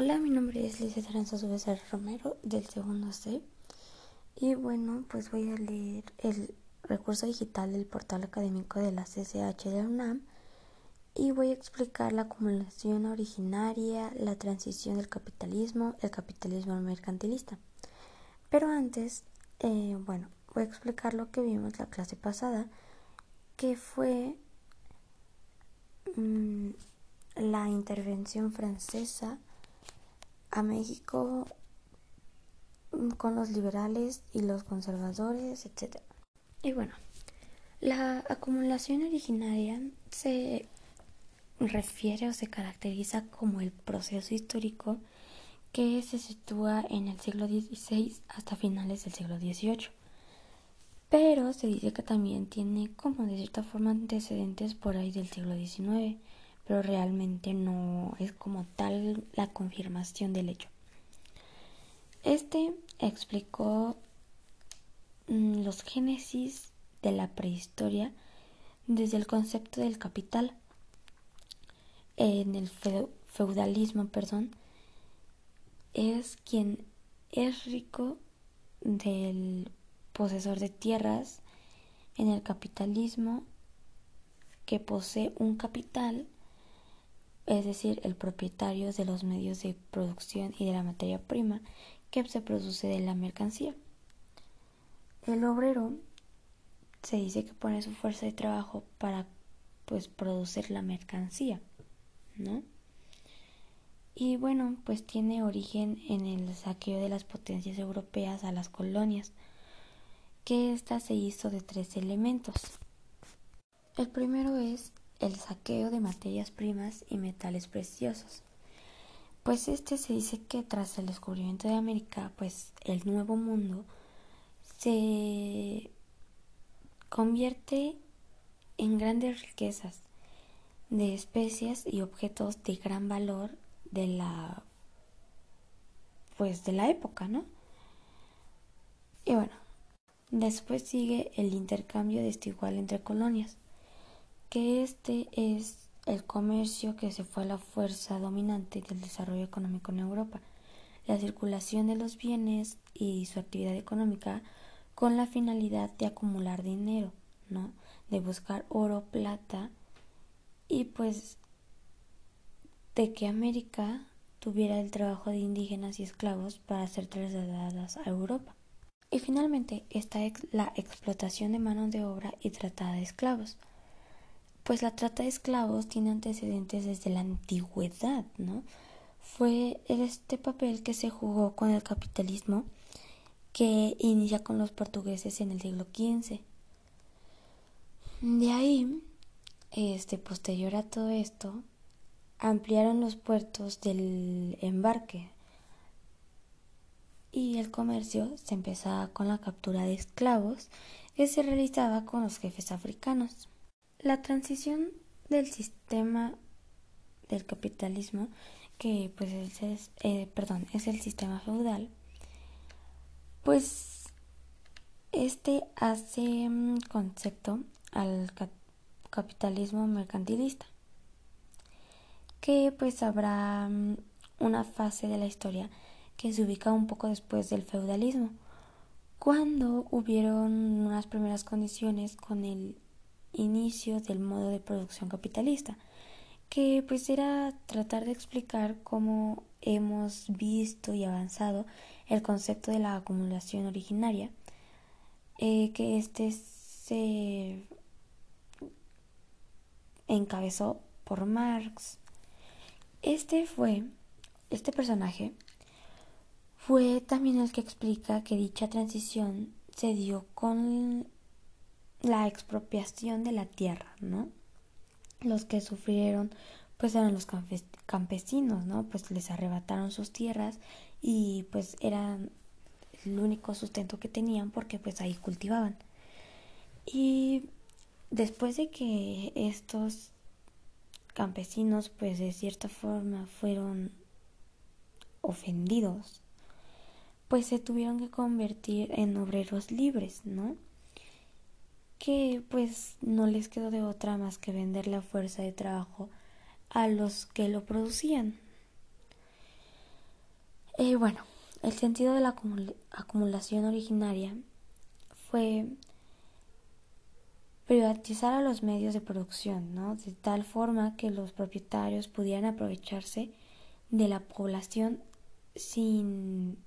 Hola, mi nombre es Lizeth Aranza Becerra Romero del segundo C y bueno, pues voy a leer el recurso digital del portal académico de la CCH de UNAM y voy a explicar la acumulación originaria, la transición del capitalismo, el capitalismo mercantilista. Pero antes, eh, bueno, voy a explicar lo que vimos la clase pasada, que fue mm, la intervención francesa a México mm, con los liberales y los conservadores, etc. Y bueno, la acumulación originaria se refiere o se caracteriza como el proceso histórico que se sitúa en el siglo XVI hasta finales del siglo XVIII. Pero se dice que también tiene como de cierta forma antecedentes por ahí del siglo XIX pero realmente no es como tal la confirmación del hecho. Este explicó mm, los génesis de la prehistoria desde el concepto del capital en el feudalismo, perdón, es quien es rico del posesor de tierras en el capitalismo que posee un capital es decir, el propietario de los medios de producción y de la materia prima que se produce de la mercancía. El obrero se dice que pone su fuerza de trabajo para pues producir la mercancía, ¿no? Y bueno, pues tiene origen en el saqueo de las potencias europeas a las colonias, que ésta se hizo de tres elementos. El primero es el saqueo de materias primas y metales preciosos. Pues este se dice que tras el descubrimiento de América, pues el nuevo mundo se convierte en grandes riquezas de especies y objetos de gran valor de la pues de la época, ¿no? Y bueno, después sigue el intercambio desigual entre colonias que este es el comercio que se fue a la fuerza dominante del desarrollo económico en Europa, la circulación de los bienes y su actividad económica con la finalidad de acumular dinero, ¿no? De buscar oro, plata y pues de que América tuviera el trabajo de indígenas y esclavos para ser trasladadas a Europa. Y finalmente está la explotación de mano de obra y tratada de esclavos, pues la trata de esclavos tiene antecedentes desde la antigüedad, ¿no? Fue este papel que se jugó con el capitalismo que inicia con los portugueses en el siglo XV. De ahí, este posterior a todo esto, ampliaron los puertos del embarque y el comercio se empezaba con la captura de esclavos que se realizaba con los jefes africanos. La transición del sistema del capitalismo, que pues es, eh, perdón, es el sistema feudal, pues este hace concepto al capitalismo mercantilista, que pues habrá mm, una fase de la historia que se ubica un poco después del feudalismo, cuando hubieron unas primeras condiciones con el inicio del modo de producción capitalista, que pues era tratar de explicar cómo hemos visto y avanzado el concepto de la acumulación originaria, eh, que este se encabezó por Marx. Este fue, este personaje fue también el que explica que dicha transición se dio con la expropiación de la tierra, ¿no? Los que sufrieron pues eran los campesinos, ¿no? Pues les arrebataron sus tierras y pues eran el único sustento que tenían porque pues ahí cultivaban. Y después de que estos campesinos pues de cierta forma fueron ofendidos, pues se tuvieron que convertir en obreros libres, ¿no? Que pues no les quedó de otra más que vender la fuerza de trabajo a los que lo producían. Eh, bueno, el sentido de la acumulación originaria fue privatizar a los medios de producción, ¿no? De tal forma que los propietarios pudieran aprovecharse de la población sin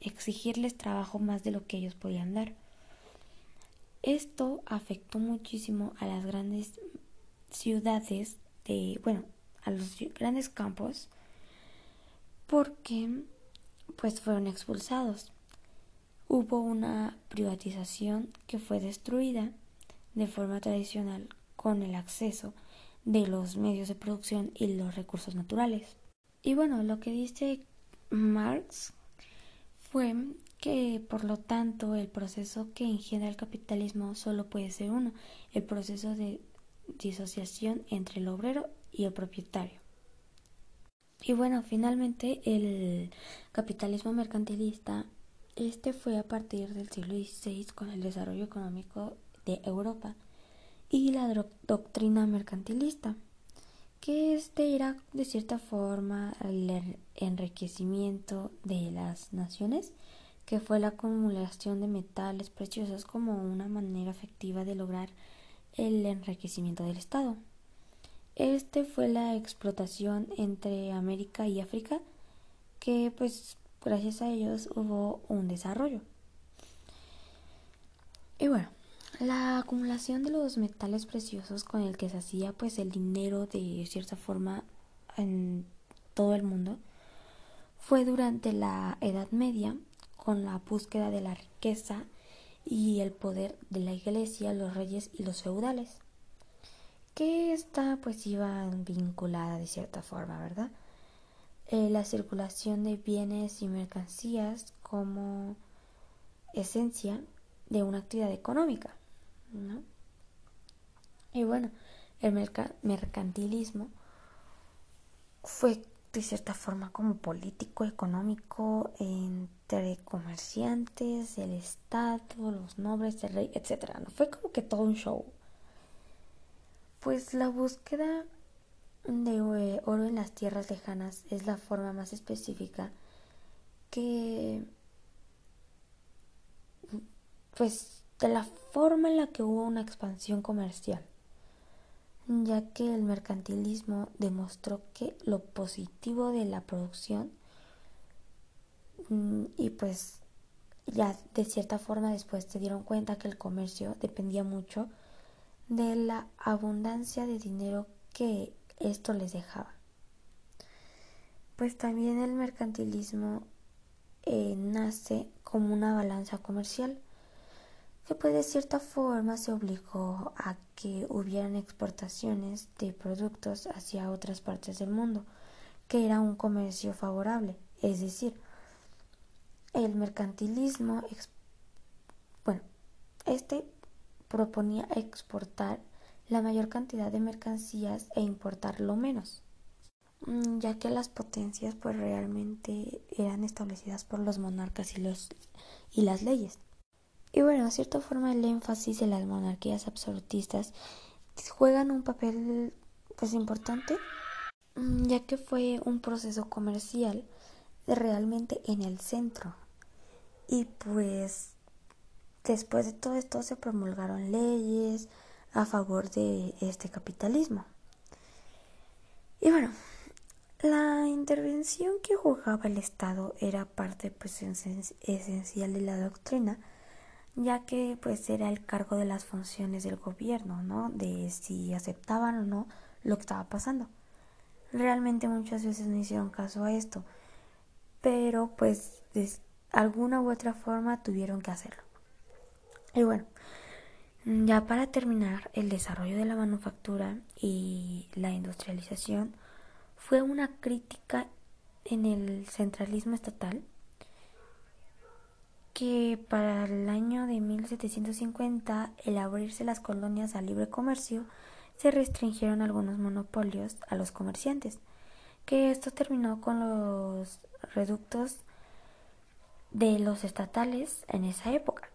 exigirles trabajo más de lo que ellos podían dar. Esto afectó muchísimo a las grandes ciudades de, bueno, a los grandes campos porque pues fueron expulsados. Hubo una privatización que fue destruida de forma tradicional con el acceso de los medios de producción y los recursos naturales. Y bueno, lo que dice Marx fue que por lo tanto el proceso que engendra el capitalismo solo puede ser uno, el proceso de disociación entre el obrero y el propietario. Y bueno, finalmente el capitalismo mercantilista, este fue a partir del siglo XVI con el desarrollo económico de Europa y la doctrina mercantilista, que este era de cierta forma el enriquecimiento de las naciones, que fue la acumulación de metales preciosos como una manera efectiva de lograr el enriquecimiento del Estado. Este fue la explotación entre América y África, que pues gracias a ellos hubo un desarrollo. Y bueno, la acumulación de los metales preciosos con el que se hacía pues el dinero de cierta forma en todo el mundo fue durante la Edad Media con la búsqueda de la riqueza y el poder de la iglesia, los reyes y los feudales que esta pues iba vinculada de cierta forma, ¿verdad? Eh, la circulación de bienes y mercancías como esencia de una actividad económica, ¿no? Y bueno, el mercantilismo fue de cierta forma como político, económico entre comerciantes, el Estado, los nobles, el rey, etcétera. ¿no? Fue como que todo un show. Pues la búsqueda de eh, oro en las tierras lejanas es la forma más específica que pues de la forma en la que hubo una expansión comercial, ya que el mercantilismo demostró que lo positivo de la producción mm, y pues ya de cierta forma después se dieron cuenta que el comercio dependía mucho de la abundancia de dinero que esto les dejaba. Pues también el mercantilismo eh, nace como una balanza comercial que pues de cierta forma se obligó a que hubieran exportaciones de productos hacia otras partes del mundo, que era un comercio favorable, es decir, el mercantilismo, bueno, este proponía exportar la mayor cantidad de mercancías e importar lo menos, mm, ya que las potencias pues realmente eran establecidas por los monarcas y los y las leyes. Y bueno, de cierta forma el énfasis de las monarquías absolutistas juegan un papel pues importante, mm, ya que fue un proceso comercial realmente en el centro. Y pues Después de todo esto se promulgaron leyes a favor de este capitalismo. Y bueno, la intervención que jugaba el Estado era parte pues, esencial de la doctrina, ya que pues era el cargo de las funciones del gobierno, ¿no? De si aceptaban o no lo que estaba pasando. Realmente muchas veces no hicieron caso a esto, pero pues de alguna u otra forma tuvieron que hacerlo. Y bueno, ya para terminar, el desarrollo de la manufactura y la industrialización fue una crítica en el centralismo estatal que para el año de 1750, el abrirse las colonias al libre comercio, se restringieron algunos monopolios a los comerciantes, que esto terminó con los reductos de los estatales en esa época.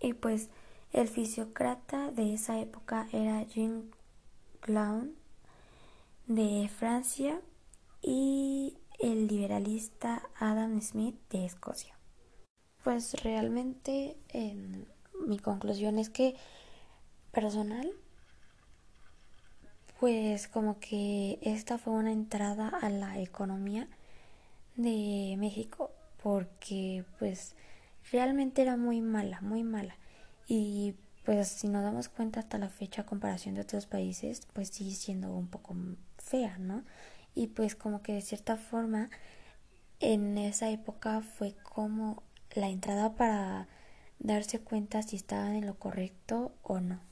Y pues el fisiócrata de esa época era Jean Clown de Francia y el liberalista Adam Smith de Escocia. Pues realmente mi conclusión es que personal, pues como que esta fue una entrada a la economía de México porque pues realmente era muy mala, muy mala. Y pues si nos damos cuenta hasta la fecha a comparación de otros países, pues sigue siendo un poco fea, ¿no? Y pues como que de cierta forma en esa época fue como la entrada para darse cuenta si estaban en lo correcto o no.